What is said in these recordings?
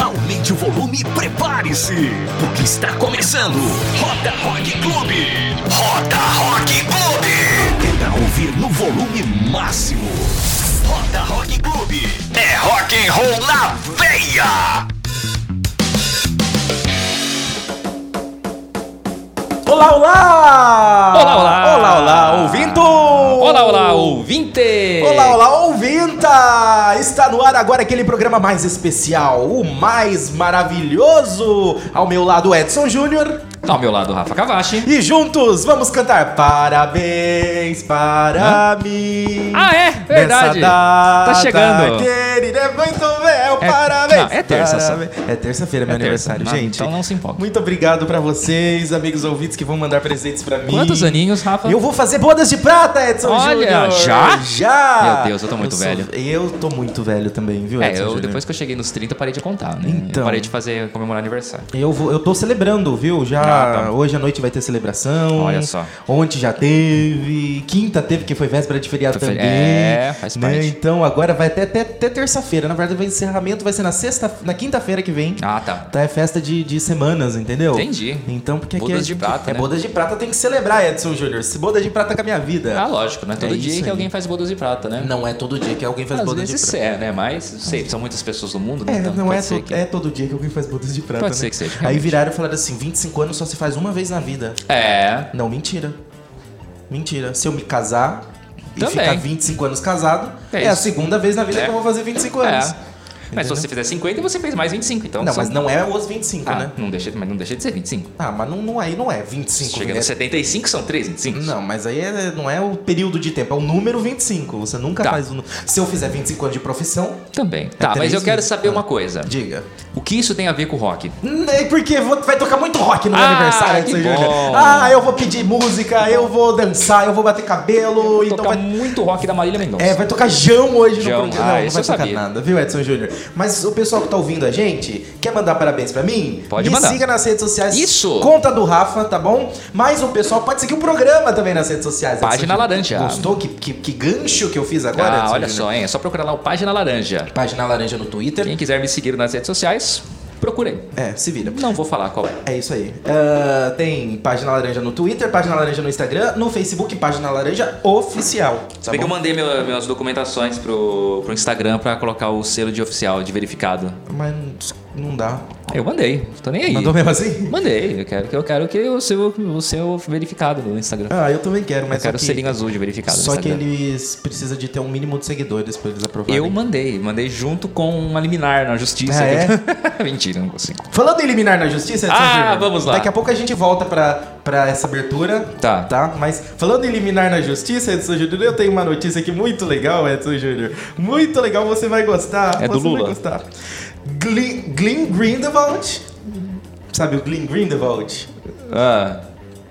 Aumente o volume e prepare-se, porque está começando Roda Rock Clube. Roda Rock Clube. Pra ouvir no volume máximo. Roda Rock Clube. É rock and roll na veia. Olá, olá! Olá, olá! Olá, olá, ouvinte! Olá, olá, ouvinta! Está no ar agora aquele programa mais especial, o mais maravilhoso! Ao meu lado, Edson Júnior. Ao meu lado, Rafa Cavachi. E juntos vamos cantar Parabéns para mim. Ah, é? Verdade. Data Tá chegando. Querida, é muito bem, É- parabéns. não, é terça. Parabéns. É terça-feira, meu É terça. aniversário, Não, gente. então não se empolgue. Muito obrigado pra vocês, amigos ouvintes que vão mandar presentes pra mim. Quantos aninhos, Rafa? Eu vou fazer bodas de prata, Edson Olha, Júnior. já? Já! Meu Deus, eu tô muito sou- velho. Eu tô muito velho também, viu, É, Edson eu, Júnior? depois que eu cheguei nos 30, parei de contar, né? Então. Eu parei de fazer comemorar aniversário. Eu, vou, eu tô celebrando, viu? Já Ah, tá. hoje à noite vai ter celebração. Olha só. Ontem já teve. Quinta teve, que foi véspera de feriado Foi também. é, faz né? parte. Então agora vai até, até, até terça-feira. Na verdade, o encerramento vai ser na sexta, na quinta-feira que vem. Ah, tá. Tá, é festa de, de semanas, entendeu? Entendi. Então, porque aqui Bodas a de prata, É né? bodas de prata, tem que celebrar, Edson Júnior. Se bodas de prata com a minha vida. Ah, lógico, né? Todo É dia que aí. alguém faz bodas de prata, né? Não é todo dia que alguém faz Às bodas de prata. é, né? Mas, não sei, são muitas pessoas no mundo, né? É, Então, não é, to- que- é todo dia que alguém faz bodas de prata. Pode né? ser que seja, Aí realmente. viraram e falaram assim: 25 anos só se faz uma vez na vida. É, Não, mentira. Mentira. Se eu me casar e Também. ficar 25 anos casado, é, É a segunda vez na vida É. que eu vou fazer 25 anos. é. Mas se você fizer 50, você fez mais 25, então... Não, são- mas não é os 25, Ah, né? não deixa, mas não deixa de ser 25. Ah, mas não, não, aí não é 25. Chega é- no 75, são 3 25. Não, mas aí é- não é o período de tempo, é o número 25. Você nunca Tá. faz o. Se eu fizer 25 anos de profissão, Também. Tá, mas eu quero saber Ah. uma coisa. diga. O que isso tem a ver com rock? É porque vou- vai tocar muito rock no meu Ah, aniversário, que Edson bom. Júnior. Ah, eu vou pedir música, eu vou dançar, eu vou bater cabelo. Então Tocar vai, muito rock da Marília Mendonça. É, vai tocar Jão hoje Jão. no programa. Ah, não, não vai tocar sabia. nada, viu, Edson Júnior? Mas o pessoal que tá ouvindo a gente, quer mandar parabéns pra mim? Pode Me mandar. siga nas redes sociais. Isso. Conta do Rafa, tá bom? Mas o pessoal pode seguir o programa também nas redes sociais. Edson Página Júnior. Laranja. Gostou? Que, que, que gancho que eu fiz agora, Ah, Edson olha Júnior? só, hein? É só procurar lá o Página Laranja. Página Laranja no Twitter. Quem quiser me seguir nas redes sociais, procurei. É, se vira. Não vou falar qual é. É isso aí. Ah, tem Página Laranja no Twitter, Página Laranja no Instagram, no Facebook, Página Laranja Oficial. Tá bem que eu mandei meu- minhas documentações pro, pro Instagram pra colocar o selo de oficial, de verificado. Mas não dá. Eu mandei, tô nem aí. Mandou mesmo assim? Mandei, eu quero que eu quero que o seu, o seu verificado no Instagram. Ah, eu também quero, mas eu quero o que... selinho azul de verificado Só que eles precisam de ter um mínimo de seguidores pra eles aprovarem. Eu mandei, mandei junto com uma liminar na justiça. Ah, é? Mentira, não consigo. Falando em eliminar na justiça, Edson Ah, vamos lá. Daqui a pouco a gente volta pra, pra essa abertura. Tá. Tá? Mas falando em eliminar na justiça, Edson Júnior, eu tenho uma notícia aqui muito legal, Edson Júnior. Muito legal, você vai gostar. É do você Lula. vai gostar. Glenn, Glenn Grindelwald. Sabe o Glenn Grindelwald? Ah,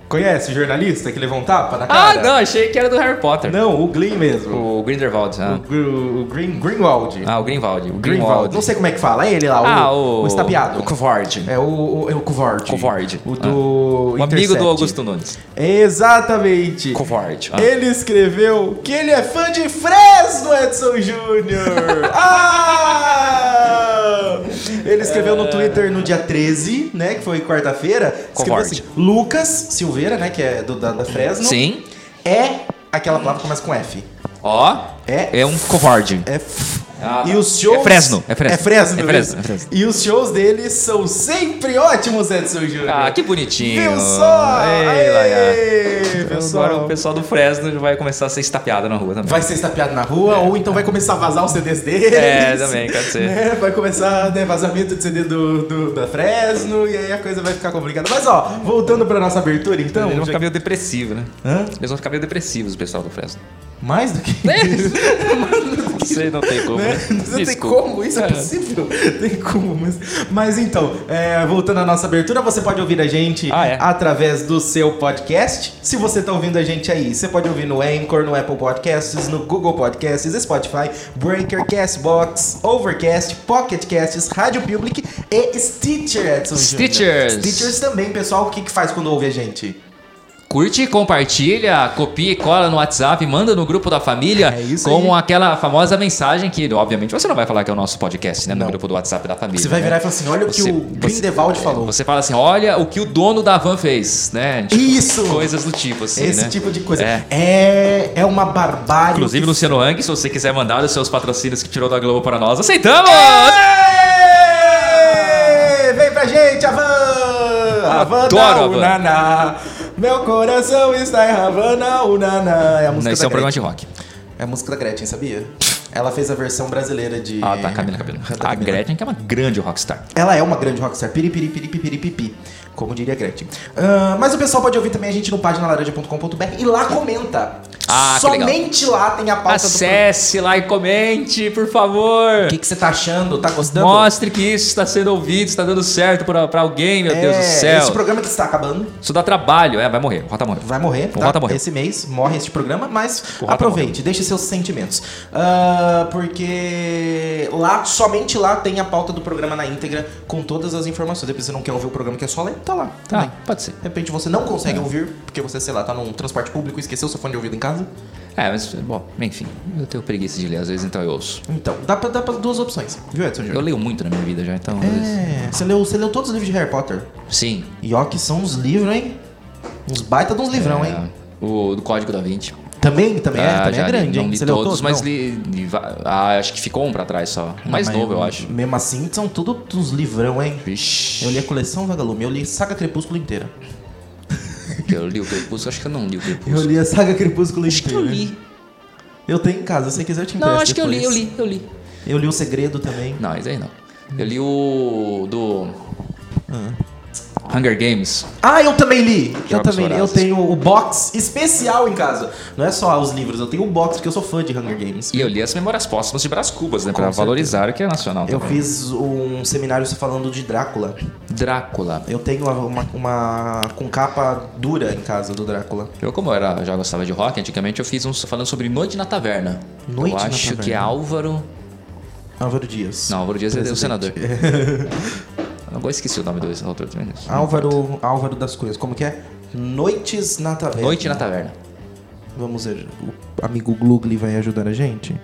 Conhece o jornalista que levou um tapa na ah cara? não, achei que era do Harry Potter. Não, o Glenn mesmo. O Grindelwald. Ah, O, Gr- o Green, Greenwald. ah o Greenwald. O Greenwald. Não sei como é que fala. É ele lá, o, ah, o, o. estapeado. O covarde. É o, o, é o covarde. Covarde. O Ah. do. O amigo do Augusto Nunes. Exatamente. Covarde. Ah. Ele escreveu que ele é fã de Fresno, Edson Júnior. ah! Ele escreveu no Twitter no dia 13, né? Que foi quarta-feira. Escreveu assim: Lucas Silveira, né? Que é do, da, da Fresno. Sim. É aquela palavra que começa com F. Ó. É É um covarde. É f... Ah, tá. E os shows. É Fresno, é Fresno. É Fresno, É Fresno, mesmo. é Fresno. E os shows deles são sempre ótimos, Edson Júnior. Ah, que bonitinho. Viu só? Ei, Laia. pessoal. Agora o pessoal do Fresno vai começar a ser estapeado na rua também. Vai ser estapeado na rua, ou então vai começar a vazar os CDs deles. É, também, pode ser. Né? Vai começar né, vazamento de CD do, do- da Fresno, e aí a coisa vai ficar complicada. Mas ó, voltando pra nossa abertura então. Eles vão ficar meio depressivos, né? Hã? Eles vão ficar meio depressivos, o pessoal do Fresno. Mais do que Não sei, não tem como. né? Não tem como, isso é possível. Tem como, mas, mas então, é, voltando à nossa abertura, você pode ouvir a gente Ah, é? através do seu podcast. Se você tá ouvindo a gente aí, você pode ouvir no Anchor, no Apple Podcasts, no Google Podcasts, Spotify, Breaker, Castbox, Overcast, Pocket Casts, Rádio Public e Stitcher, Edson. Stitchers. Stitchers também, pessoal. O que, que faz quando ouve a gente? Curte, compartilha, copia e cola no WhatsApp, manda no grupo da família. É isso como aí. aquela famosa mensagem que, obviamente, você não vai falar que é o nosso podcast, né? No Não. grupo do WhatsApp da família. Você vai né? virar e falar assim: olha o que Você- o Grindelwald você- falou. Você fala assim: olha o que o dono da van fez, né? Tipo, Isso! Coisas do tipo, assim. Esse né? tipo de coisa. É. É, é uma barbárie. Inclusive, que- Luciano Hang, se você quiser mandar os seus patrocínios que tirou da Globo para nós, aceitamos! Ê! Vem pra gente, Havana! Havana, Adoro Havana. Unaná. Meu coração está em Havana, Unaná. É a música Esse da é um programa de rock. É a música da Gretchen, sabia? Ela fez a versão brasileira de... Ah, tá, Camila Cabelo. A. Gretchen, que é uma grande rockstar. Ela é uma grande rockstar. Piripiri, piripiri, piripiri, como diria Gretchen. Ah, mas o pessoal pode ouvir também a gente no paginalaranja.com.br e lá comenta. Ah. Somente lá tem a pauta do Acesse lá e comente, por favor. O que, que você tá achando? Tá gostando? Mostre que isso está sendo ouvido, está dando certo pra, pra alguém, meu Deus do É, céu. Esse programa que está acabando Isso dá trabalho, é, vai morrer. O Rota morreu. vai morrer. O tá? Rota morreu. Esse mês morre este programa, mas aproveite, deixe seus sentimentos. Ah, porque lá, somente lá tem a pauta do programa na íntegra com todas as informações. Depois você não quer ouvir o programa que é só ler, tá lá. Tá, também. pode ser. De repente você não consegue ouvir, porque você, sei lá, tá num transporte público e esqueceu seu fone de ouvido em casa. É, mas, bom, enfim, eu tenho preguiça de ler, às vezes, então eu ouço. Então, dá pra, dá pra duas opções. Viu, Edson Eu leio muito na minha vida já, então. às vezes- É, você leu, você leu todos os livros de Harry Potter. Sim. E ó que são uns livros, hein? Uns baita de uns livrão, hein? É, o do Código da Vinci. Também, também é, Ah, também já é li, grande, não hein? li Você leu todos, todos? mas Não. li, li va- Ah, acho que ficou um pra trás só. Mais Mas novo, eu acho. Mesmo assim, são tudo uns livrão, hein? Vixe. Eu li a coleção Vagalume, eu li Saga Crepúsculo inteira. Eu li o Crepúsculo, acho que eu não li o Crepúsculo. Eu li a Saga Crepúsculo Acho que inteira. eu li. Eu tenho em casa, se você quiser eu te empresto Não, acho que eu li, eu depois. li, eu li. Eu li O Segredo também. Não, isso aí não. Eu li o. do. Hunger Games. Ah, eu também li! eu Jogos também li. Eu tenho o box especial em casa. Não é só os livros, eu tenho o box porque eu sou fã de Hunger Games. E eu li as memórias póstumas de Brás Cubas, né? Com Pra certeza. valorizar o que é nacional Eu também. fiz um seminário falando de Drácula. Drácula. Eu tenho uma, uma, uma com capa dura em casa do Drácula. Eu, como eu era, já gostava de rock, antigamente eu fiz um falando sobre Noite na Taverna. Noite eu na acho Taverna. que é Álvaro. Álvaro Dias. Não, Álvaro Dias é o Presidente. senador. Agora esqueci o nome do autor também. Álvaro, Álvaro das Cunhas, como que é? Noites na Taverna. Noite na Taverna. Vamos ver, o amigo Glugli vai ajudar a gente?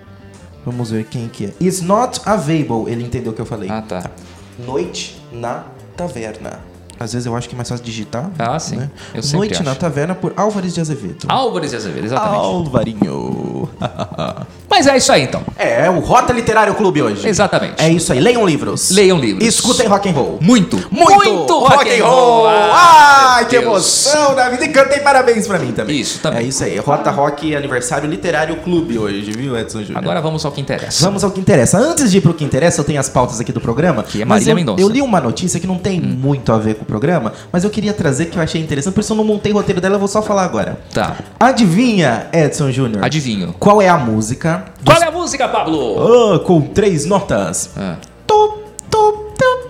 Vamos ver quem que é. It's not available, ele entendeu o que eu falei. Ah, tá. Noite na Taverna. Às vezes eu acho que é mais fácil digitar. Ah, sim. né? Eu Noite na acho. Taverna por Álvares de Azevedo. Álvares de Azevedo, exatamente. Álvarinho. Mas é isso aí então. É, é o Rota Literário Clube hoje. Exatamente. É isso aí. Leiam livros. Leiam livros. Escutem rock and roll. Muito. Muito, rock and roll! Ah, Ai, que emoção da vida! E cantem parabéns pra mim também. Isso, também. É isso aí. Rota Rock Aniversário Literário Clube hoje, viu, Edson Júnior? Agora vamos ao que interessa. Vamos ao que interessa. Antes de ir pro que interessa, eu tenho as pautas aqui do programa. Que é Marília Mendonça. Hum. Eu li uma notícia que não tem muito a ver com o programa, mas eu queria trazer que eu achei interessante, por isso eu não montei o roteiro dela, eu vou só falar agora. Tá. Adivinha, Edson Júnior? Adivinho. Qual é a música? Qual é a música, Pablo? Ah, com três notas. Ah. Top, top, top.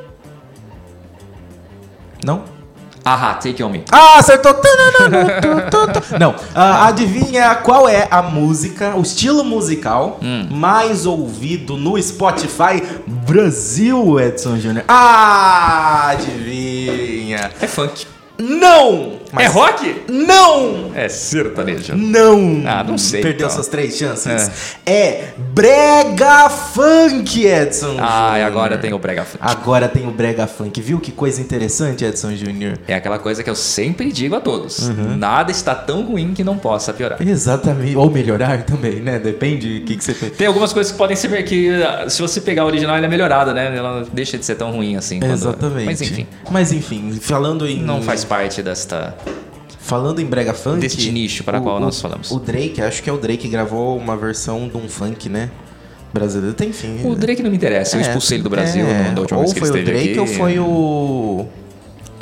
Não? Ahá, Take On Me. Ah, acertou! Não, ah, adivinha qual é a música, o estilo musical Hum. mais ouvido no Spotify Brasil, Edson Júnior? Ah, adivinha! É funk. Não! Mas- É rock? Não! É sertanejo. Não! Ah, não sei, Perdeu então. suas três chances. É. brega funk, Edson Ah, e Júnior. agora tem o brega funk. Agora tem o brega funk. Viu que coisa interessante, Edson Júnior? É aquela coisa que eu sempre digo a todos. Uhum. Nada está tão ruim que não possa piorar. Exatamente. Ou melhorar também, né? Depende do que, que você fez. Tem algumas coisas que podem ser que ah, se você pegar a original ela é melhorada, né? Ela deixa de ser tão ruim assim. quando- Exatamente. Mas enfim, Mas enfim, falando em. não faz parte desta. Falando em brega funk. Deste nicho para o- qual nós falamos. O Drake, acho que é o Drake que gravou uma versão de um funk, né? Brasileiro. Tem enfim. O Drake não me interessa, eu expulsei ele do Brasil é, da última ou vez que ele foi o Drake ou foi o.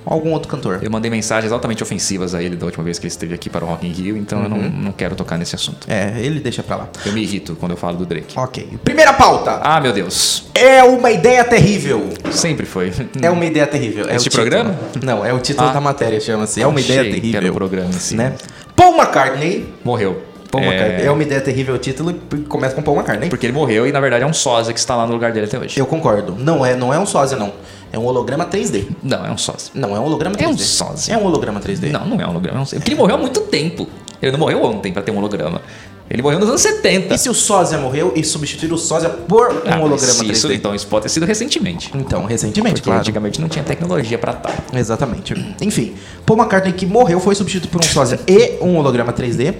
Algum outro cantor. Eu mandei mensagens altamente ofensivas a ele da última vez que ele esteve aqui para o Rock in Rio, então eu não, Uhum. não quero tocar nesse assunto. É, ele deixa pra lá. Eu me irrito quando eu falo do Drake. Ok. Primeira pauta. Ah, meu Deus. É uma ideia terrível. Sempre foi. É uma ideia terrível. É Este programa? Não, é o título Ah. da matéria, chama-se. É uma ideia Achei que terrível. era o programa em si. Né? Paul McCartney. Morreu. Paul É. É uma ideia terrível o título e começa com Paul McCartney. Porque ele morreu e na verdade é um sósia que está lá no lugar dele até hoje. Eu concordo. Não é, não é um sósia, não. É um holograma 3D. Não, é um sósia. Não, é um holograma 3D. É um sósia. É um holograma 3D. Não, não é um holograma. é um sósia. Porque ele morreu há muito tempo. Ele não morreu ontem pra ter um holograma. Ele morreu nos anos 70. E se o sósia morreu e substituir o sósia por um Ah, holograma se 3D? Isso, então, isso pode ter sido recentemente. Então, recentemente, Porque claro. antigamente não tinha tecnologia pra tal. Exatamente. Enfim, Paul McCartney, que morreu, foi substituído por um sósia e um holograma 3D,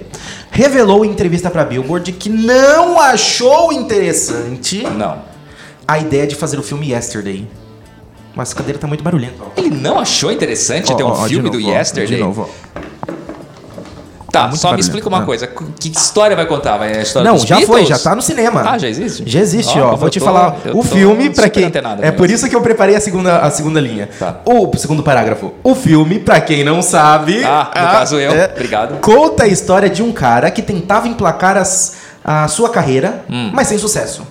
revelou em entrevista pra Billboard que não achou interessante Não. a ideia de fazer o filme Yesterday. Mas a cadeira tá muito barulhenta. Ele não achou interessante ter um de filme do novo, ó, Yesterday? De novo, ó. Tá, só me explica uma Ah. coisa. Que história vai contar? Vai a história Não, já foi, Beatles? já tá no cinema. Ah, já existe? Já existe, Ó, ó. Vou te tô- falar. O filme, pra super quem. É por isso que eu preparei a segunda, a segunda linha. Tá. O segundo parágrafo. O filme, pra quem não sabe. Ah, no caso eu. é, Obrigado. Conta a história de um cara que tentava emplacar as- a sua carreira, Hum. mas sem sucesso.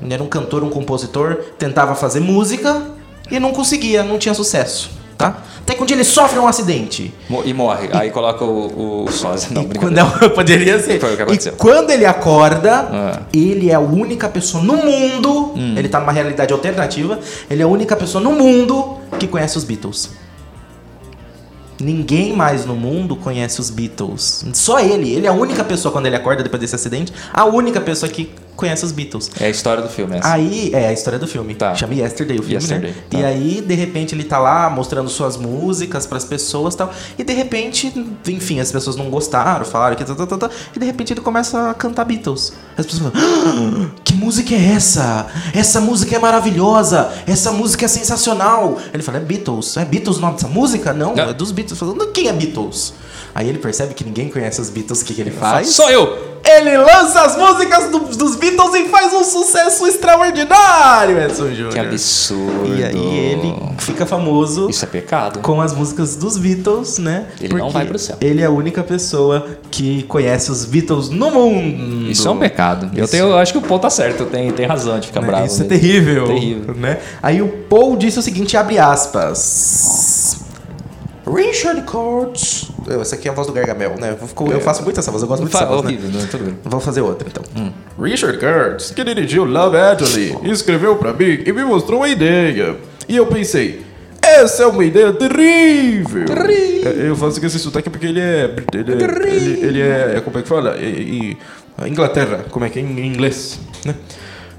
Ele era um cantor, um compositor, tentava fazer música e não conseguia, não tinha sucesso. Tá? Até que um dia ele sofre um acidente. E morre. Aí coloca o, o sósia. Não, E brincadeira. quando, poderia ser. Foi o que aconteceu. E quando ele acorda, Ah. ele é a única pessoa no mundo. Hum. Ele tá numa realidade alternativa. Ele é a única pessoa no mundo que conhece os Beatles. Ninguém mais no mundo conhece os Beatles. Só ele. Ele é a única pessoa, quando ele acorda depois desse acidente, a única pessoa que conhece os Beatles. É a história do filme, essa. Aí, é a história do filme. Tá. Chama Yesterday o filme, Yesterday, né? tá. E aí, de repente, ele tá lá mostrando suas músicas pras pessoas e tal. E de repente, enfim, as pessoas não gostaram, falaram que tá, tá, tá, tá, E de repente ele começa a cantar Beatles. As pessoas falam, "Ah, que música é essa? Essa música é maravilhosa. Essa música é sensacional. Ele fala, é Beatles. É Beatles o nome dessa música? Não, Não. é dos Beatles. Falando, quem é Beatles? Aí ele percebe que ninguém conhece os Beatles, o que, que ele faz? Sou eu! Ele lança as músicas do- dos Beatles e faz um sucesso extraordinário, Edson Júnior. Que absurdo. E aí ele fica famoso Isso é pecado. com as músicas dos Beatles, né? Ele não vai pro céu. Ele é a única pessoa que conhece os Beatles no mundo. Isso é um pecado. Eu, tenho, eu acho que o Paul tá certo, tem, tem razão de ficar Né? bravo. Isso é terrível. Terrível. Né? Aí o Paul disse o seguinte, abre aspas. Richard Coates. Essa aqui é a voz do Gargamel, né? Eu, eu faço muito essa voz, eu gosto muito dessa voz, né? horrível, né? Tudo bem. Vou fazer outra, então. Richard Curtis, que dirigiu Love Actually, escreveu pra mim e me mostrou uma ideia. E eu pensei, essa é uma ideia terrível. Terrível. É, Eu faço com esse sotaque porque ele é. Ele é, ele, ele é como é que fala? E, e- Inglaterra, como é que é em inglês, né?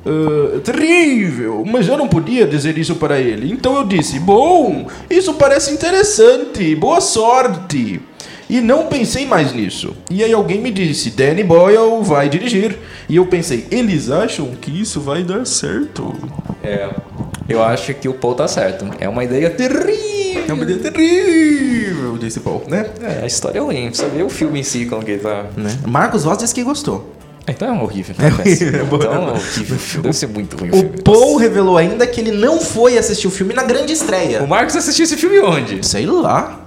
Ah, terrível, mas eu não podia dizer isso para ele. Então eu disse: Bom, isso parece interessante, boa sorte. E não pensei mais nisso. E aí alguém me disse: Danny Boyle vai dirigir. E eu pensei: Eles acham que isso vai dar certo? É. Eu acho que o Paul tá certo. É uma ideia terrível. É uma ideia terrível, disse Paul, né? É, a história é ruim. Precisa ver o filme em si, como que tá. né? Marcos Voz disse que gostou. Então é horrível. É É horrível, Então é horrível. Deve ser muito ruim o O filme. Paul revelou ainda que ele não foi assistir o filme na grande O estreia. Marcos assistiu esse filme onde? Sei lá.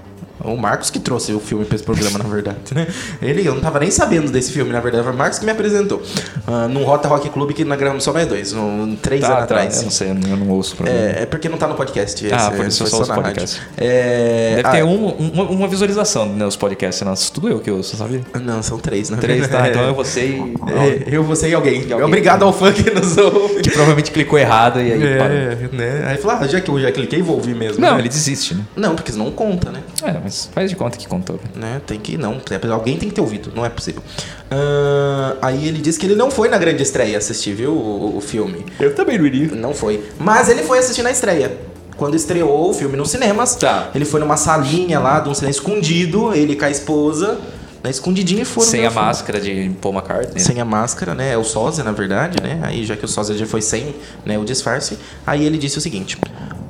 O Marcos que trouxe o filme pra esse programa, na verdade, né? Ele, eu não tava nem sabendo desse filme, na verdade. Foi o Marcos que me apresentou. Ah, num Rota Rock Club que nós gravamos só mais dois, um, três Tá, anos tá, atrás. Eu não sei, eu não ouço pra mim. É, é porque não tá no podcast. Ah, por isso eu só ouço na podcast. É, Deve ah, ter um, uma, uma visualização nos podcasts, nossa, tudo eu que ouço, sabe? Não, são três, né? Três, tá? Então é você e. É, eu, você e alguém. Alguém. Obrigado ao fã que nos ouve. Que provavelmente clicou errado e aí parou. É, né? Aí falou, ah, já que eu já cliquei, vou ouvir mesmo. Não, né? ele desiste, né? Não, porque senão não conta, né? É, mas faz de conta que contou. né? Tem que não. Alguém tem que ter ouvido, não é possível. Ah, aí ele disse que ele não foi na grande estreia assistir, viu? O, o filme. Eu também não iria. Não foi. Mas ele foi assistir na estreia. Quando estreou o filme nos cinemas, Tá. ele foi numa salinha lá, de um cinema escondido, ele com a esposa, na escondidinha e foram. Sem a filme. máscara de Paul McCartney. Sem a máscara, né? É o sósia, na verdade, né? Aí já que o sósia já foi sem né, o disfarce, aí ele disse o seguinte: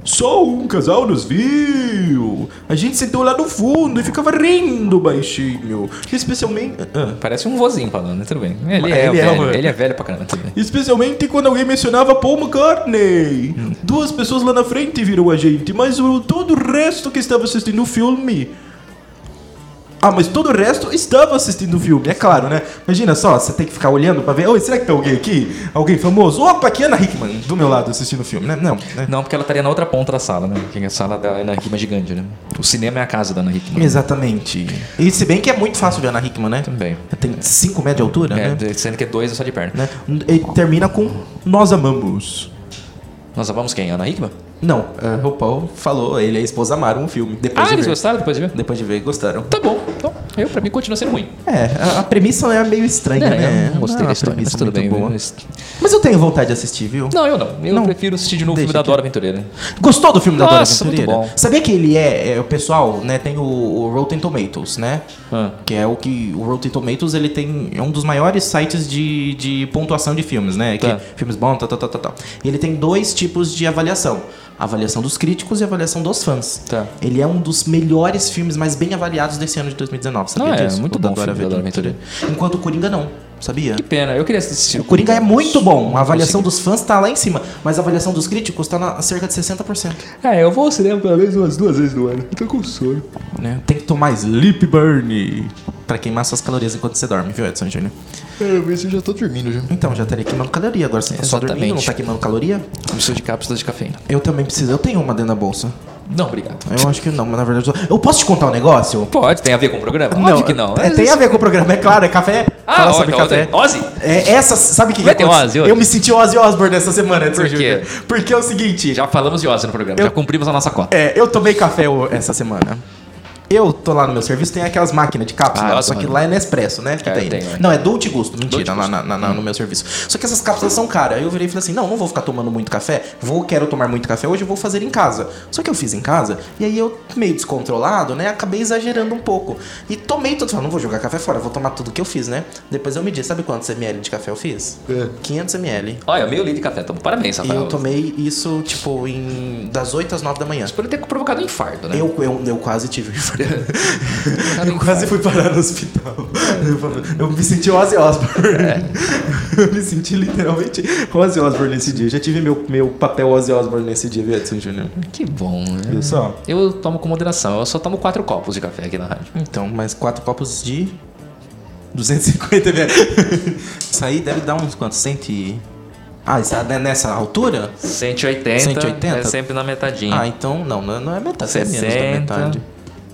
Só um casal nos viu. A gente sentou lá no fundo e ficava rindo baixinho. Especialmente. ah, Parece um vozinho falando, né? Tudo bem. Ele, é, Ele é, velho, ele é velho pra caramba. Especialmente quando alguém mencionava Paul McCartney. Duas pessoas lá na frente viram a gente, mas o, todo o resto que estava assistindo o filme. Ah, mas todo o resto estava assistindo o filme, é claro, né? Imagina só, você tem que ficar olhando pra ver. Oi, será que tem alguém aqui? Alguém famoso? Opa, aqui é Ana Hickman, do meu lado, assistindo o filme, né? Não, né? Não, porque ela estaria na outra ponta da sala, né? Que é a sala da Ana Hickman gigante, né? O cinema é a casa da Ana Hickman. Exatamente. E se bem que é muito fácil ver a Ana Hickman, né? Também. Tem 5 metros de altura, É, né? sendo que é dois é só de perna. né? E termina com Nós Amamos. Nós amamos quem? Ana Hickman? Não, a RuPaul falou, ele e a esposa amaram o filme. Depois Ah, de eles ver. gostaram depois de ver? Depois de ver, gostaram. Tá bom. Então, eu, pra mim, continua sendo ruim. É, a, a premissa é meio estranha, É, né? eu não gostei é da história, mas tudo bem. boa. Mas- Mas eu tenho vontade de assistir, viu? Não, eu não. Eu Não. prefiro assistir de novo o filme da Dora Aventureira. Gostou do filme da Dora Nossa, muito Aventureira? bom. Sabia que ele é, é, o pessoal, né, tem o, o Rotten Tomatoes, né? Ah. Que é o que o Rotten Tomatoes, ele tem é um dos maiores sites de, de pontuação de filmes, né? Que Tá. filmes bons, tal, tal, tal, tal, tal. E ele tem dois tipos de avaliação. A avaliação dos críticos e a avaliação dos fãs. Tá. Ele é um dos melhores filmes mais bem avaliados desse ano de 2019, sabia Não, é, disso? muito O bom da Dora. Enquanto o Coringa não, sabia? Que pena, eu queria assistir. O Coringa é muito bom. A avaliação dos fãs tá lá em cima, mas a avaliação dos críticos tá na cerca de 60%. É, eu vou ao cinema pelo menos umas duas vezes no ano. Eu tô com sono. né? Tem que tomar Sleep Burn pra queimar suas calorias enquanto você dorme, viu, Edson Júnior? É, mas eu já tô dormindo já. Então, já estaria queimando caloria. Agora você tá só dormindo, não tá queimando caloria? Preciso de cápsulas de cafeína. Eu também preciso. Eu tenho uma dentro da bolsa. Não, obrigado. Eu acho que não, mas na verdade... eu- Eu posso te contar um negócio? Pode, tem a ver com o programa? Óbvio que não. É, tem a ver com o programa, é claro, é café. Ah, Fala ó, sobre então, café. Ozzy? É, essa, sabe o que, Vai ter? Ozzy hoje? Eu me senti Ozzy Osbourne essa semana, Por quê? Porque é o seguinte... Já falamos de Ozzy no programa, Eu- já cumprimos a nossa cota. É, eu tomei café essa semana. Eu tô lá no meu serviço, tem aquelas máquinas de cápsula, Ah, só que lá é Nespresso, né? Que É, tem. tenho, é. Não, é Dolce Gusto, mentira, Dolce lá na- na- na- no meu serviço. Só que essas cápsulas são caras. Aí eu virei e falei assim: não, não vou ficar tomando muito café. Vou, quero tomar muito café hoje, eu vou fazer em casa. Só que eu fiz em casa, e aí eu, meio descontrolado, né? Acabei exagerando um pouco. E tomei tudo. Falei, não vou jogar café fora, vou tomar tudo que eu fiz, né? Depois eu medi, sabe quantos ml de café eu fiz? 500 ml. Olha, meio litro de café, então parabéns, E Rafael. eu tomei isso, tipo, em das 8 às 9 da manhã. Isso poderia ter provocado um infarto, né? Eu, eu, eu quase tive um infarto. Eu quase fui parar no hospital. Eu, me senti Ozzy Osbourne. Eu me senti literalmente Ozzy Osbourne nesse dia. Eu já tive meu, meu papel Ozzy Osbourne nesse dia, viu, Edson Júnior? Que bom, né? Viu só? Eu tomo com moderação, eu só tomo quatro copos de café aqui na rádio. Então, mais quatro copos de 250 ml. Isso aí deve dar uns quantos? Cento e... Ah, isso é nessa altura? 180, 180? é sempre na metadinha. Ah, então não, não não é metade, é menos da 60. metade.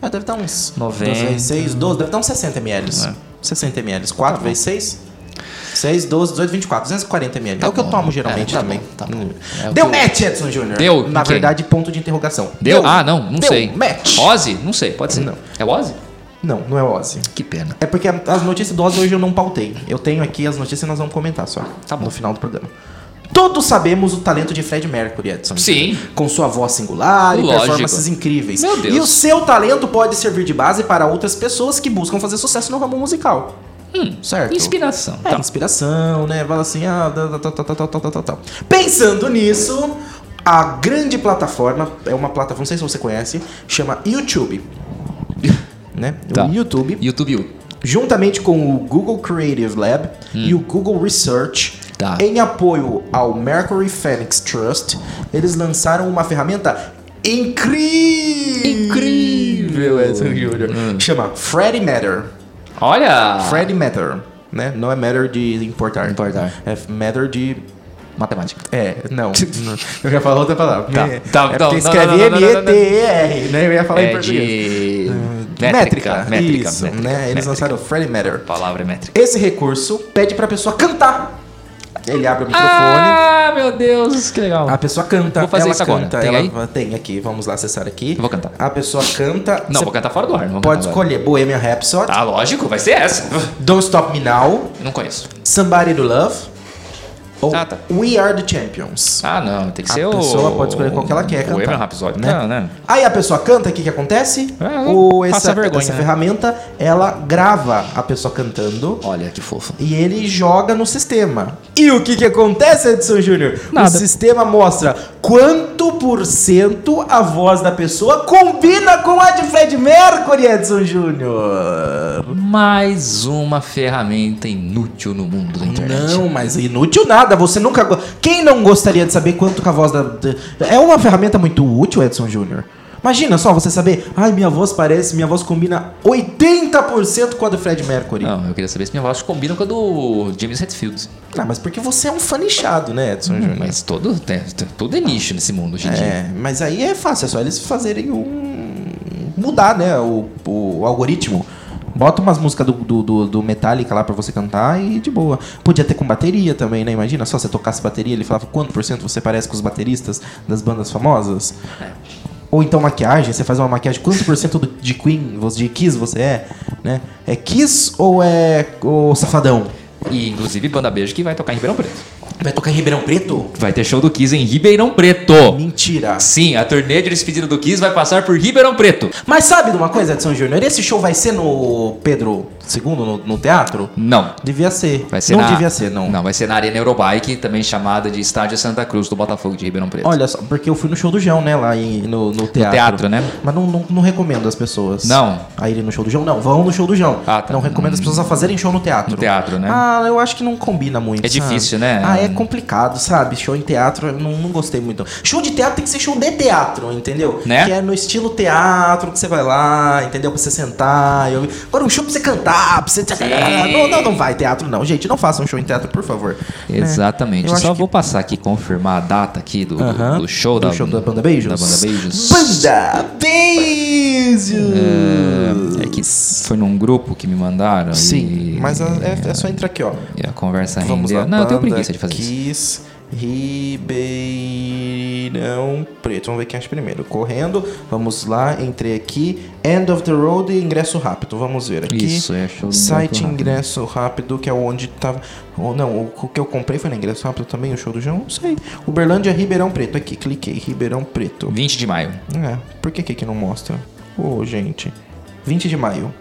Ah, deve dar uns 90. 12 vezes 6, 12, deve dar uns 60 ml. É. 60 ml. 4 vezes 6? 6, 12, 18, 24, 240 ml. Tá é o que eu bom. tomo geralmente É, tá também. bom, tá bom. É o Deu que eu- match, Edson Júnior. Deu? Na Em quem? verdade, ponto de interrogação. Deu? Ah, não, não Deu sei. match. Ozzy? Não sei, pode ser. Não. É Ozzy? Não, não é Ozzy. Que pena. É porque as notícias do Ozzy hoje eu não pautei. Eu tenho aqui as notícias e nós vamos comentar só. Tá bom. No final do programa. Todos sabemos o talento de Fred Mercury, Edson. Sim. Com sua voz singular Lógico. e performances incríveis. Meu Deus. E o seu talento pode servir de base para outras pessoas que buscam fazer sucesso no ramo musical. Hum, certo. Inspiração. É, tá. Inspiração, né? Fala assim, ah, tal, tal, tal, tal, tal, tal. Pensando nisso, a grande plataforma, é uma plataforma, não sei se você conhece, chama YouTube. né? Tá. O YouTube. YouTube. Juntamente com o Google Creative Lab hum. e o Google Research Tá. em apoio ao Mercury Phoenix Trust, eles lançaram uma ferramenta incrível, Incrível, Edson Júnior, Hum. chama Freddy Matter. Olha! Freddy Matter, né? Não é matter de importar. Importar. É matter de Matemática. é, não. Eu ia falar outra palavra. Tá, É, tá, é não, porque não, escreve. M-E-T-E-R, né? Eu ia falar em É português. de... Métrica, Métrica. isso, métrica, né? Eles métrica. lançaram Freddy Matter. Palavra é métrica. Esse recurso pede pra pessoa cantar. Ele abre o microfone, Ah, meu Deus, que legal. a pessoa canta. Vou fazer ela isso agora. canta, Tem ela aí? tem aqui, vamos lá acessar aqui. Eu vou cantar. A pessoa canta. Não, vou cantar fora do ar. Pode cantar agora. escolher Bohemian Rhapsody, Ah, lógico, vai ser essa. Don't Stop Me Now, Não conheço. Somebody to Love ou Ah, tá. We Are the Champions. Ah, não, tem que A ser o... pessoa pode escolher qual que ela quer O cantar, Bohemian Rhapsody, né? né? né? Aí a pessoa canta, o que que acontece? É, o, passa essa, vergonha, essa né? ferramenta, ela grava a pessoa cantando Olha que fofo. e ele joga no sistema. E o que que acontece, Edson Júnior? O sistema mostra quanto por cento a voz da pessoa combina com a de Fred Mercury, Edson Júnior. Mais uma ferramenta inútil no mundo da internet. Não, mas inútil nada. Você nunca. Quem não gostaria de saber quanto que a voz da. É uma ferramenta muito útil, Edson Júnior. Imagina só você saber, ai, minha voz parece, minha voz combina 80% com a do Fred Mercury. Não, eu queria saber se minha voz combina com a do James Hetfield. Ah, mas porque você é um fã nichado, né, Edson Júnior? Mas todo, tudo é nicho nesse mundo hoje em dia. É, mas aí é fácil, é só eles fazerem um. mudar, né, o, o algoritmo. Bota umas músicas do, do, do, do Metallica lá pra você cantar e de boa. Podia ter com bateria também, né? Imagina só, você tocasse bateria, ele falava quanto por cento você parece com os bateristas das bandas famosas. Ou então maquiagem, você faz uma maquiagem, quanto por cento de Queen, de Kiss você é, né? É Kiss ou é o Safadão? E inclusive Banda Beijo que vai tocar em Ribeirão Preto. Vai tocar em Ribeirão Preto? Vai ter show do Kiss em Ribeirão Preto. Mentira. Sim, a turnê de despedida do Kiss vai passar por Ribeirão Preto. Mas sabe de uma coisa, Edson Júnior? Esse show vai ser no Pedro II, no, no teatro? Não. Devia ser. Vai ser não na... devia ser, não. Não, vai ser na Arena Eurobike, também chamada de Estádio Santa Cruz do Botafogo de Ribeirão Preto. Olha só, porque eu fui no show do João, né? Lá em- no, no teatro. teatro, né? Mas não, não, não recomendo as pessoas. Não. A irem no show do João? Não, vão no show do João. Ah, tá. Não recomendo as pessoas a fazerem show no teatro. No teatro, né? Ah, eu acho que não combina muito. É sabe? difícil, né? Ah, é complicado, sabe? Show em teatro, eu não, não gostei muito. Show de teatro tem que ser show de teatro, entendeu? Né? Que é no estilo teatro, que você vai lá, entendeu? Pra você sentar. e ouvir. Agora um show pra você cantar, pra você. Não, não, não vai teatro, não. Gente, não façam show em teatro, por favor. Né? Exatamente. Acho Só que- vou passar aqui confirmar a data aqui do, do- Aham. do show, Do da, show da Banda Beijos? Da Banda Beijos. Banda Beijos! É que foi num grupo que me mandaram. Sim, e, mas a- é, é só entrar aqui, ó. e a conversa Vamos rendeu. lá, Não, eu tenho preguiça de fazer isso. Ribeirão Preto. Vamos ver quem acha primeiro. Correndo, vamos lá, entrei aqui. End of the Road e ingresso rápido. Vamos ver aqui. Isso, é show Site ingresso rápido. que é onde tava. ou não, o, que eu comprei foi na ingresso rápido também, o show do João? Não sei. Uberlândia, Ribeirão Preto. Aqui, cliquei. Ribeirão Preto. 20 de maio. É, por que que não mostra? Ô, gente. 20 de maio.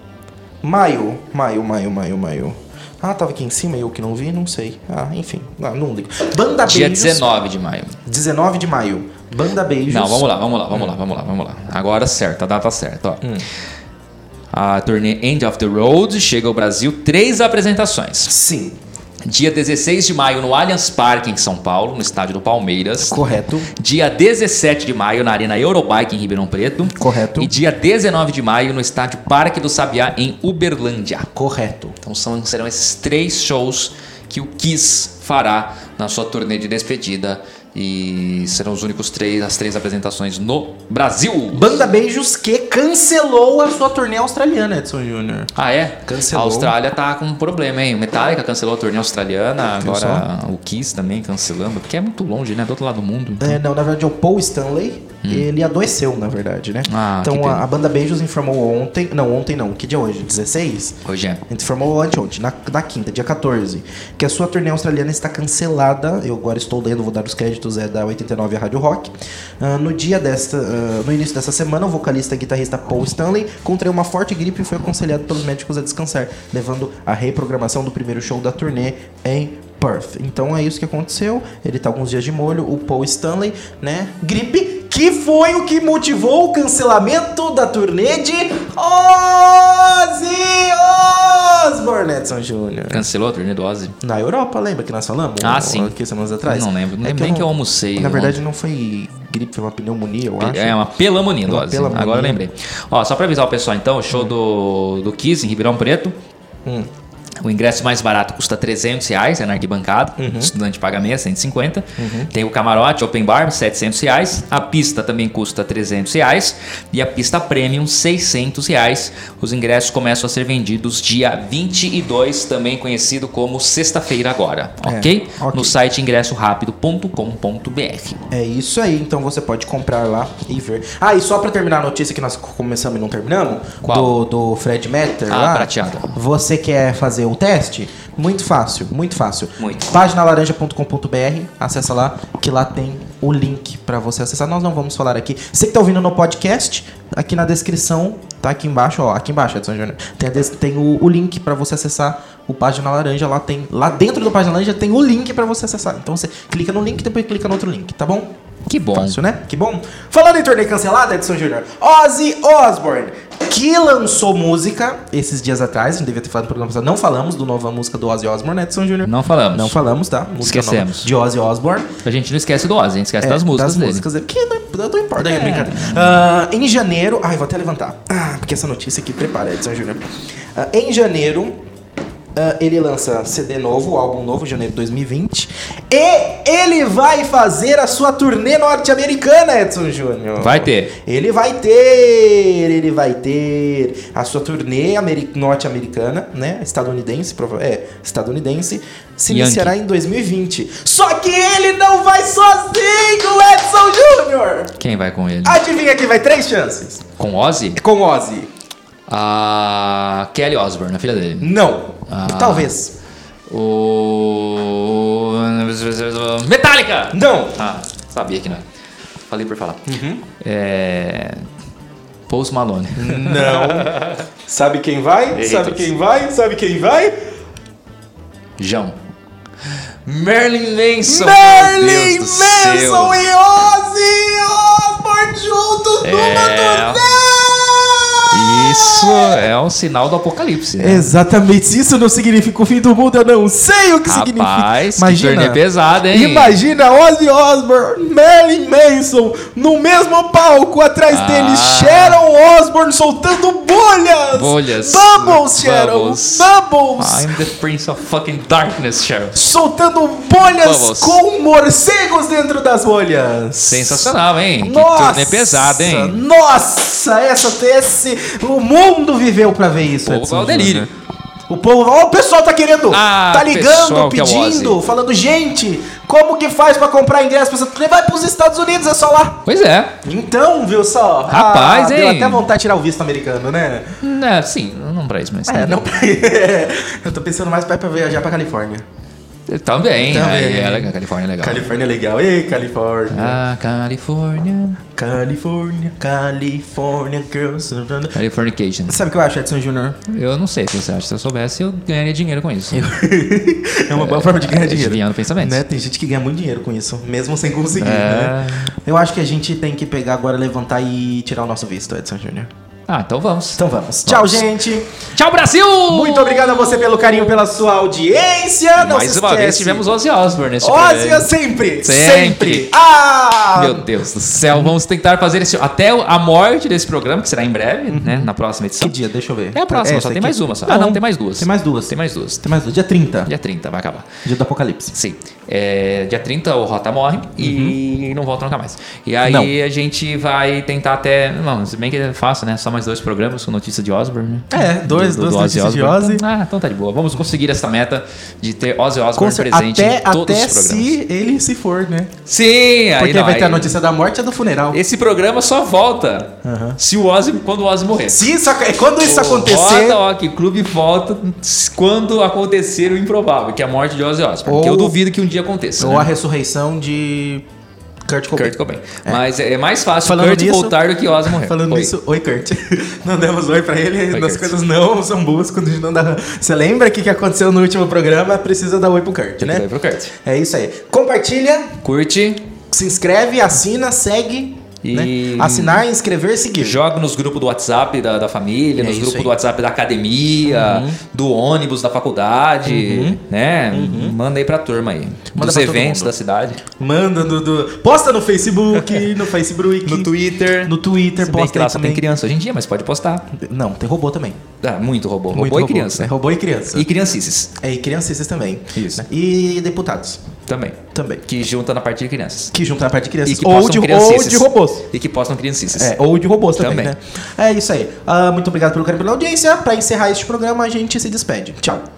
Maio, maio, maio, maio, maio. Ah, tava aqui em cima e eu que não vi, não sei. Ah, enfim. Ah, não ligo. Banda Dia Beijos. 19 de maio. 19 de maio. Banda Beijos. Não, vamos lá, vamos lá, vamos lá, vamos lá, vamos lá. Agora certo, a data certa, ó. Hum. A turnê End of the Road chega ao Brasil, três apresentações. Sim, Dia 16 de maio no Allianz Parque em São Paulo, no estádio do Palmeiras. correto. Dia 17 de maio na Arena Eurobike em Ribeirão Preto. Correto. E dia 19 de maio no estádio Parque do Sabiá em Uberlândia. Correto. Então são, serão esses três shows que o Kiss fará na sua turnê de despedida. E serão os únicos três, as três apresentações no Brasil. Banda Beijos que cancelou a sua turnê australiana, Edson Júnior. Ah, é? Cancelou. A Austrália tá com um problema, hein? O Metallica cancelou a turnê australiana, agora o Kiss também cancelando, porque é muito longe, né? Do outro lado do mundo. É, não, na verdade é o Paul Stanley. Ele adoeceu, na verdade, né? Hum. Ah, então a, a banda Beijos informou ontem. Não, ontem não. Que dia é hoje? 16? Hoje é. A gente informou anteontem, na, na quinta, dia 14, que a sua turnê australiana está cancelada. Eu agora estou lendo, vou dar os créditos, é da 89 a Rádio Rock. Ah, no dia desta, ah, no início dessa semana, o vocalista e guitarrista Paul Stanley contraiu uma forte gripe e foi aconselhado pelos médicos a descansar, levando à reprogramação do primeiro show da turnê em Perth. Então é isso que aconteceu. Ele tá alguns dias de molho, o Paul Stanley, né? Gripe, que foi o que motivou o cancelamento da turnê de Ozzy Osbourne, Edson Júnior. Cancelou a turnê do Ozzy? Na Europa, lembra que nós falamos? Ah, Ou- sim. Aqui semanas atrás? Não lembro. Não lembro eu nem que eu almocei Na ontem. verdade, não foi gripe, foi uma pneumonia, eu acho. É uma pelamonia do Uma Ozzy. pelamonia. Agora eu lembrei. Ó, só pra avisar o pessoal então, o show do, do Kiss em Ribeirão Preto. Hum. O ingresso mais barato custa 300 reais, é na arquibancada. Uhum. O estudante paga meia, 150. Tem o camarote, open bar, 700 reais. A pista também custa 300 reais. E a pista premium, 600 reais. Os ingressos começam a ser vendidos dia 22, também conhecido como sexta-feira agora. É, ok? ok. No site ingressorápido.com.br. É isso aí, então você pode comprar lá e ver. Ah, e só pra terminar a notícia que nós começamos e não terminamos, Qual? do, do Fred Metter Ah, lá. prateada. Você quer fazer o teste? Muito fácil, muito fácil. Muito. Paginalaranja.com.br, acessa lá, que lá tem o link pra você acessar. Nós não vamos falar aqui. Você que tá ouvindo no podcast, aqui na descrição, tá aqui embaixo, ó, aqui embaixo, Edson Júnior. Tem, tem o, o link pra você acessar o Página Laranja, lá tem, lá dentro do Página Laranja tem o link pra você acessar. Então você clica no link e depois clica no outro link, tá bom? Que bom. Fácil, né? Que bom. Falando em turnê cancelada, Edson Júnior, Ozzy Osbourne, que lançou música esses dias atrás, a gente devia ter falado no programa passado, não falamos do nova música do Ozzy Osbourne, né, Edson Júnior? Não falamos. Não falamos, tá? Música Esquecemos. de Ozzy Osbourne. A gente não esquece do Ozzy, a gente esquece É, das músicas dele. músicas dele. Que não, não importa, é brincadeira. Ah, em janeiro. Ai, vou até levantar. Ah, porque essa notícia aqui prepara, Edson Júnior. Ah, em janeiro, ah, ele lança CD novo, álbum novo, janeiro de 2020. E ele vai fazer a sua turnê norte-americana, Edson Júnior. Vai ter. Ele vai ter, ele vai ter a sua turnê ameri- norte-americana, né? Estadunidense, é, estadunidense, se Yankee. iniciará em 2020. Só que ele não vai sozinho, Edson Júnior! Quem vai com ele? Adivinha quem vai? Três chances. Com Ozzy? Com Ozzy. A Kelly Osbourne, a filha dele. Não. Ah. Talvez. O. Metallica! Não. Ah, sabia que não. Falei por falar. Uhum. É. Post Malone. Não. Sabe quem vai? Errei Sabe todos. quem vai? Sabe quem vai? João. Marilyn Manson. Céu. Manson Isso é um sinal do apocalipse. né? Exatamente, isso não significa o fim do mundo, eu não sei o que significa. Rapaz, que Imagina, turnê pesada, hein? Imagina Ozzy Osbourne, Marilyn Manson no mesmo palco, atrás Ah. deles Sharon Osbourne soltando bolhas. Bolhas. Bubbles, Sharon. Bubbles. Bubbles. I'm the Prince of fucking Darkness, Cheryl. Soltando bolhas Bubbles. com morcegos dentro das bolhas. Sensacional, hein? Nossa, Que turnê pesada, hein? Nossa, essa, esse, o mundo viveu pra ver isso. O povo Edson é delírio. Júnior. O povo, ó, o pessoal tá querendo, Ah, tá ligando, é pedindo, Ozzy. falando, gente, como que faz pra comprar ingresso turnê? Vai pros Estados Unidos, é só lá. Pois é. Então, viu só? Rapaz, ah, Deu hein? até vontade de tirar o visto americano, né? É, sim, não pra isso, mas. É, não pra... Eu tô pensando mais pra viajar pra Califórnia. Também. Também. Aí, é legal, Califórnia é legal. Califórnia é legal. Ei, Califórnia. Ah, Califórnia. Califórnia, Califórnia Girls. Californication. Sabe o que eu acho, Edson Júnior? Eu não sei o que você acha. Se eu soubesse, eu ganharia dinheiro com isso. é uma boa forma de ganhar dinheiro. Desviando pensamentos. Né? Tem gente que ganha muito dinheiro com isso, mesmo sem conseguir, É. né? Eu acho que a gente tem que pegar agora, levantar e tirar o nosso visto, Edson Júnior. Ah, então vamos. Então vamos. Tchau, Vamos. gente. Tchau, Brasil! Muito obrigado a você pelo carinho, pela sua audiência. Não Mais uma vez tivemos Ozzy Osbourne neste Ozzy programa. sempre, Sempre. sempre. Ah! Meu Deus do céu, vamos tentar fazer esse até a morte desse programa, que será em breve, né? Na próxima edição. Que dia? Deixa eu ver. É a próxima, Essa só tem mais uma só. Ah, não, tem mais duas. Tem mais duas. Tem mais duas. Tem mais duas. Dia 30. Dia 30, vai acabar. Dia do Apocalipse. Sim. É, dia 30 o Rota morre e não volta nunca mais. E aí Não. a gente vai tentar até. Não, se bem que é fácil, né? Só mais dois programas com notícia de Osborne. né? É, dois- duas notícias de Ozzy. Ah, então tá de boa. Vamos conseguir essa meta de ter Ozzy Osbourne cer- presente até em todos até os programas. se ele se for, né? Sim, aí Porque não, vai ter a aí- notícia da morte e do funeral. Esse programa só volta se o Ozzy, quando o Ozzy morrer. Isso, ac- quando isso O acontecer. Roda Rock Clube volta quando acontecer o improvável, que é a morte de Ozzy Osbourne. Ou- que eu duvido que um dia aconteça. Ou né? a ressurreição de Kurt Cobain. Kurt Cobain. Mas é mais fácil Falando Kurt nisso- voltar do que Ozzy morrer. Falando Oi. nisso, oi Kurt. Não demos oi pra ele, Oi, as coisas não são boas quando a gente não dá. Você lembra o que, que aconteceu no último programa? Precisa dar oi pro Kurt, Tem né? dar pro Kurt. É isso aí. Compartilha, Curte, se inscreve, assina, segue. E- né? Assinar, inscrever, seguir. joga nos grupos do WhatsApp da, da família, É nos grupos aí. do WhatsApp da academia, do ônibus da faculdade, né? Manda aí pra turma aí. Manda Dos eventos da cidade. Manda no, do- Posta no Facebook, no Facebook. No Twitter. No Twitter, Se bem posta que lá só também. tem criança hoje em dia, mas pode postar. Não, tem robô também. Ah, muito robô. Muito robô, e criança. É, robô e criança. E criancices É, e criancistas também. Isso. Né? E deputados também. também. Que junta na parte de crianças. Que juntam a parte de crianças. Ou, de, ou de robôs. E que postam criancices. É, ou de robôs também, Também. né? É isso aí. Ah, muito obrigado pelo carinho pela audiência. Pra encerrar este programa, a gente se despede. Tchau.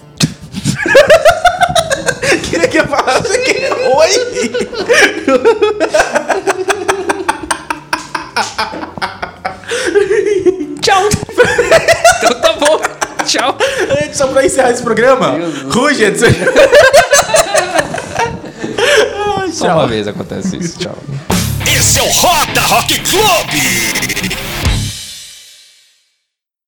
Queria que eu falasse que... Oi! Tchau! então tá bom. Tchau. Só pra encerrar esse programa, Deus do ruge, Edson. Só uma vez acontece isso. Tchau. Esse é o Roda Rock Clube.